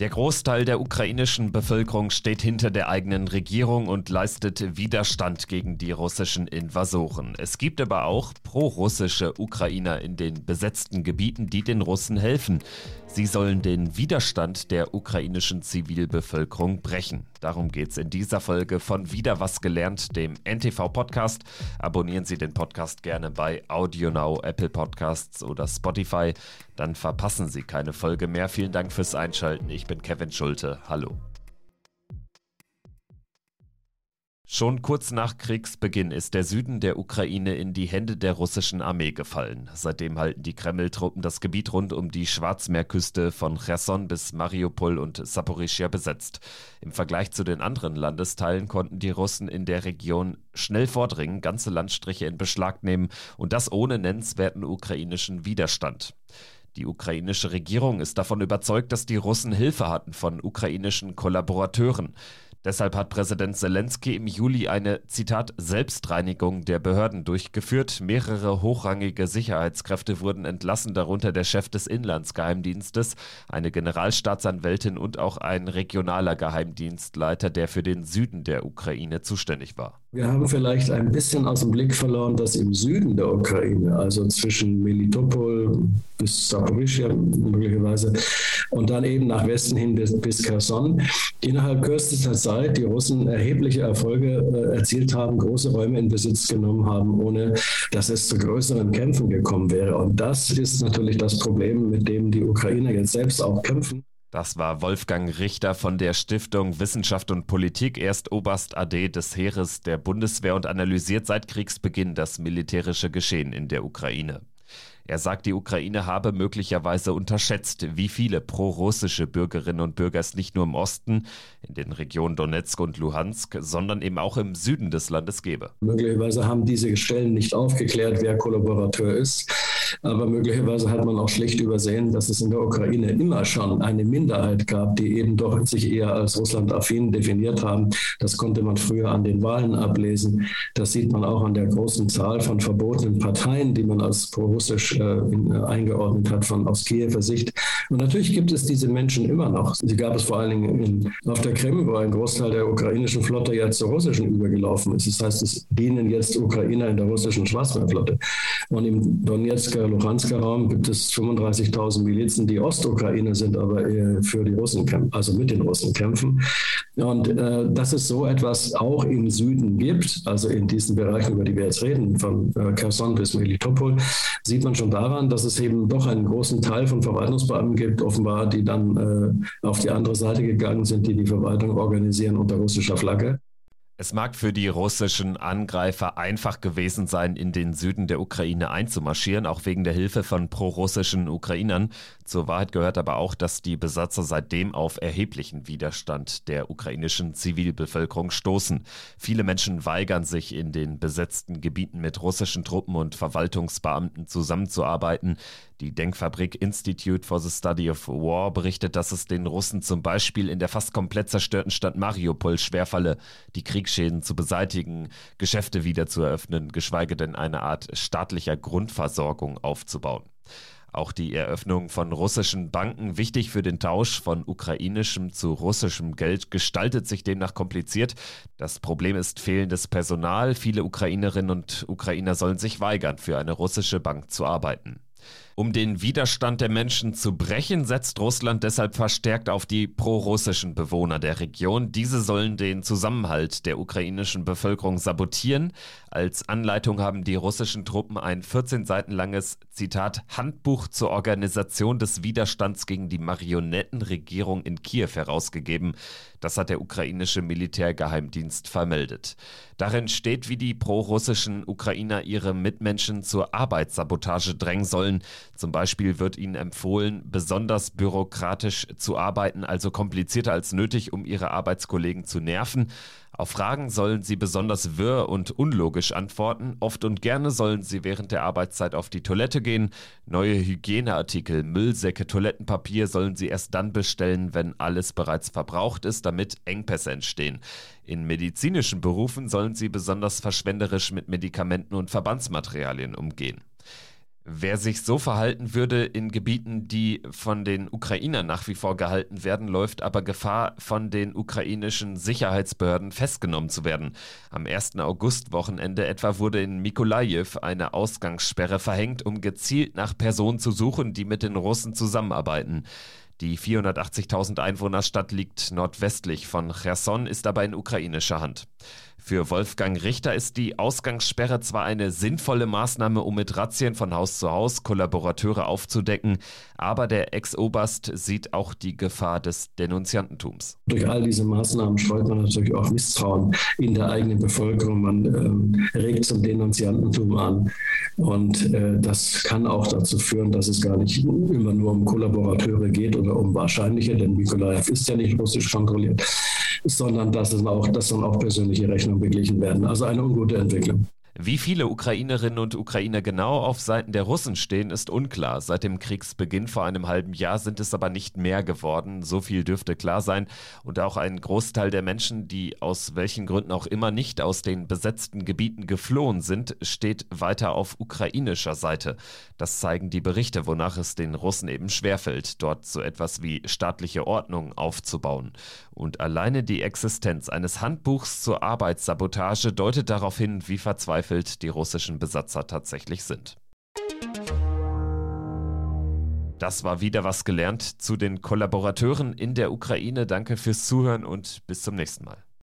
Der Großteil der ukrainischen Bevölkerung steht hinter der eigenen Regierung und leistet Widerstand gegen die russischen Invasoren. Es gibt aber auch pro-russische Ukrainer in den besetzten Gebieten, die den Russen helfen. Sie sollen den Widerstand der ukrainischen Zivilbevölkerung brechen. Darum geht es in dieser Folge von Wieder was gelernt, dem NTV-Podcast. Abonnieren Sie den Podcast gerne bei AudioNow, Apple Podcasts oder Spotify. Dann verpassen Sie keine Folge mehr. Vielen Dank fürs Einschalten. Ich bin Kevin Schulte. Hallo. Schon kurz nach Kriegsbeginn ist der Süden der Ukraine in die Hände der russischen Armee gefallen. Seitdem halten die Kreml-Truppen das Gebiet rund um die Schwarzmeerküste von Cherson bis Mariupol und Saporischia besetzt. Im Vergleich zu den anderen Landesteilen konnten die Russen in der Region schnell vordringen, ganze Landstriche in Beschlag nehmen und das ohne nennenswerten ukrainischen Widerstand. Die ukrainische Regierung ist davon überzeugt, dass die Russen Hilfe hatten von ukrainischen Kollaborateuren. Deshalb hat Präsident Zelensky im Juli eine, Zitat, Selbstreinigung der Behörden durchgeführt. Mehrere hochrangige Sicherheitskräfte wurden entlassen, darunter der Chef des Inlandsgeheimdienstes, eine Generalstaatsanwältin und auch ein regionaler Geheimdienstleiter, der für den Süden der Ukraine zuständig war. Wir haben vielleicht ein bisschen aus dem Blick verloren, dass im Süden der Ukraine, also zwischen Melitopol bis Saporischia möglicherweise und dann eben nach Westen hin bis, bis Kherson, innerhalb kürzester Zeit die Russen erhebliche Erfolge äh, erzielt haben, große Räume in Besitz genommen haben, ohne dass es zu größeren Kämpfen gekommen wäre. Und das ist natürlich das Problem, mit dem die Ukrainer jetzt selbst auch kämpfen. Das war Wolfgang Richter von der Stiftung Wissenschaft und Politik, erst Oberst AD des Heeres der Bundeswehr und analysiert seit Kriegsbeginn das militärische Geschehen in der Ukraine. Er sagt, die Ukraine habe möglicherweise unterschätzt, wie viele pro-russische Bürgerinnen und Bürger es nicht nur im Osten, in den Regionen Donetsk und Luhansk, sondern eben auch im Süden des Landes gebe. Möglicherweise haben diese Stellen nicht aufgeklärt, wer Kollaborateur ist. Aber möglicherweise hat man auch schlecht übersehen, dass es in der Ukraine immer schon eine Minderheit gab, die eben doch sich eher als Russland-affin definiert haben. Das konnte man früher an den Wahlen ablesen. Das sieht man auch an der großen Zahl von verbotenen Parteien, die man als pro-russisch äh, äh eingeordnet hat von aus Kiewer Sicht. Und natürlich gibt es diese Menschen immer noch. Sie gab es vor allen Dingen in, auf der Krim, wo ein Großteil der ukrainischen Flotte jetzt zur russischen übergelaufen ist. Das heißt, es dienen jetzt Ukrainer in der russischen Schwarzmeerflotte. Und im Donetsker, Luhansker Raum gibt es 35.000 Milizen, die Ostukraine sind, aber für die Russen kämpfen, also mit den Russen kämpfen. Und äh, dass es so etwas auch im Süden gibt, also in diesen Bereichen, über die wir jetzt reden, von äh, Kherson bis Melitopol, sieht man schon daran, dass es eben doch einen großen Teil von Verwaltungsbeamten gibt, offenbar, die dann äh, auf die andere Seite gegangen sind, die die Verwaltung organisieren unter russischer Flagge. Es mag für die russischen Angreifer einfach gewesen sein, in den Süden der Ukraine einzumarschieren, auch wegen der Hilfe von prorussischen Ukrainern. Zur Wahrheit gehört aber auch, dass die Besatzer seitdem auf erheblichen Widerstand der ukrainischen Zivilbevölkerung stoßen. Viele Menschen weigern sich, in den besetzten Gebieten mit russischen Truppen und Verwaltungsbeamten zusammenzuarbeiten. Die Denkfabrik Institute for the Study of War berichtet, dass es den Russen zum Beispiel in der fast komplett zerstörten Stadt Mariupol schwerfalle, die Kriegs Kriegsschäden zu beseitigen, Geschäfte wieder zu eröffnen, geschweige denn eine Art staatlicher Grundversorgung aufzubauen. Auch die Eröffnung von russischen Banken, wichtig für den Tausch von ukrainischem zu russischem Geld, gestaltet sich demnach kompliziert. Das Problem ist fehlendes Personal. Viele Ukrainerinnen und Ukrainer sollen sich weigern, für eine russische Bank zu arbeiten. Um den Widerstand der Menschen zu brechen, setzt Russland deshalb verstärkt auf die prorussischen Bewohner der Region. Diese sollen den Zusammenhalt der ukrainischen Bevölkerung sabotieren. Als Anleitung haben die russischen Truppen ein 14 Seiten langes, Zitat, Handbuch zur Organisation des Widerstands gegen die Marionettenregierung in Kiew herausgegeben. Das hat der ukrainische Militärgeheimdienst vermeldet. Darin steht, wie die prorussischen Ukrainer ihre Mitmenschen zur Arbeitssabotage drängen sollen. Zum Beispiel wird ihnen empfohlen, besonders bürokratisch zu arbeiten, also komplizierter als nötig, um ihre Arbeitskollegen zu nerven. Auf Fragen sollen sie besonders wirr und unlogisch antworten. Oft und gerne sollen sie während der Arbeitszeit auf die Toilette gehen. Neue Hygieneartikel, Müllsäcke, Toilettenpapier sollen sie erst dann bestellen, wenn alles bereits verbraucht ist, damit Engpässe entstehen. In medizinischen Berufen sollen sie besonders verschwenderisch mit Medikamenten und Verbandsmaterialien umgehen. Wer sich so verhalten würde in Gebieten, die von den Ukrainern nach wie vor gehalten werden, läuft aber Gefahr, von den ukrainischen Sicherheitsbehörden festgenommen zu werden. Am 1. August-Wochenende etwa wurde in Mikolajew eine Ausgangssperre verhängt, um gezielt nach Personen zu suchen, die mit den Russen zusammenarbeiten. Die 480.000 Einwohnerstadt liegt nordwestlich von Cherson, ist aber in ukrainischer Hand. Für Wolfgang Richter ist die Ausgangssperre zwar eine sinnvolle Maßnahme, um mit Razzien von Haus zu Haus Kollaborateure aufzudecken, aber der Ex-Oberst sieht auch die Gefahr des Denunziantentums. Durch all diese Maßnahmen streut man natürlich auch Misstrauen in der eigenen Bevölkerung. Man ähm, regt zum Denunziantentum an. Und äh, das kann auch dazu führen, dass es gar nicht immer nur um Kollaborateure geht oder um Wahrscheinliche, denn Mikolaev ist ja nicht russisch kontrolliert sondern dass, es auch, dass dann auch persönliche Rechnungen beglichen werden. Also eine ungute Entwicklung. Wie viele Ukrainerinnen und Ukrainer genau auf Seiten der Russen stehen, ist unklar. Seit dem Kriegsbeginn vor einem halben Jahr sind es aber nicht mehr geworden. So viel dürfte klar sein. Und auch ein Großteil der Menschen, die aus welchen Gründen auch immer nicht aus den besetzten Gebieten geflohen sind, steht weiter auf ukrainischer Seite. Das zeigen die Berichte, wonach es den Russen eben schwerfällt, dort so etwas wie staatliche Ordnung aufzubauen. Und alleine die Existenz eines Handbuchs zur Arbeitssabotage deutet darauf hin, wie verzweifelt verzweifelt die russischen Besatzer tatsächlich sind. Das war wieder was gelernt zu den Kollaborateuren in der Ukraine. Danke fürs Zuhören und bis zum nächsten Mal.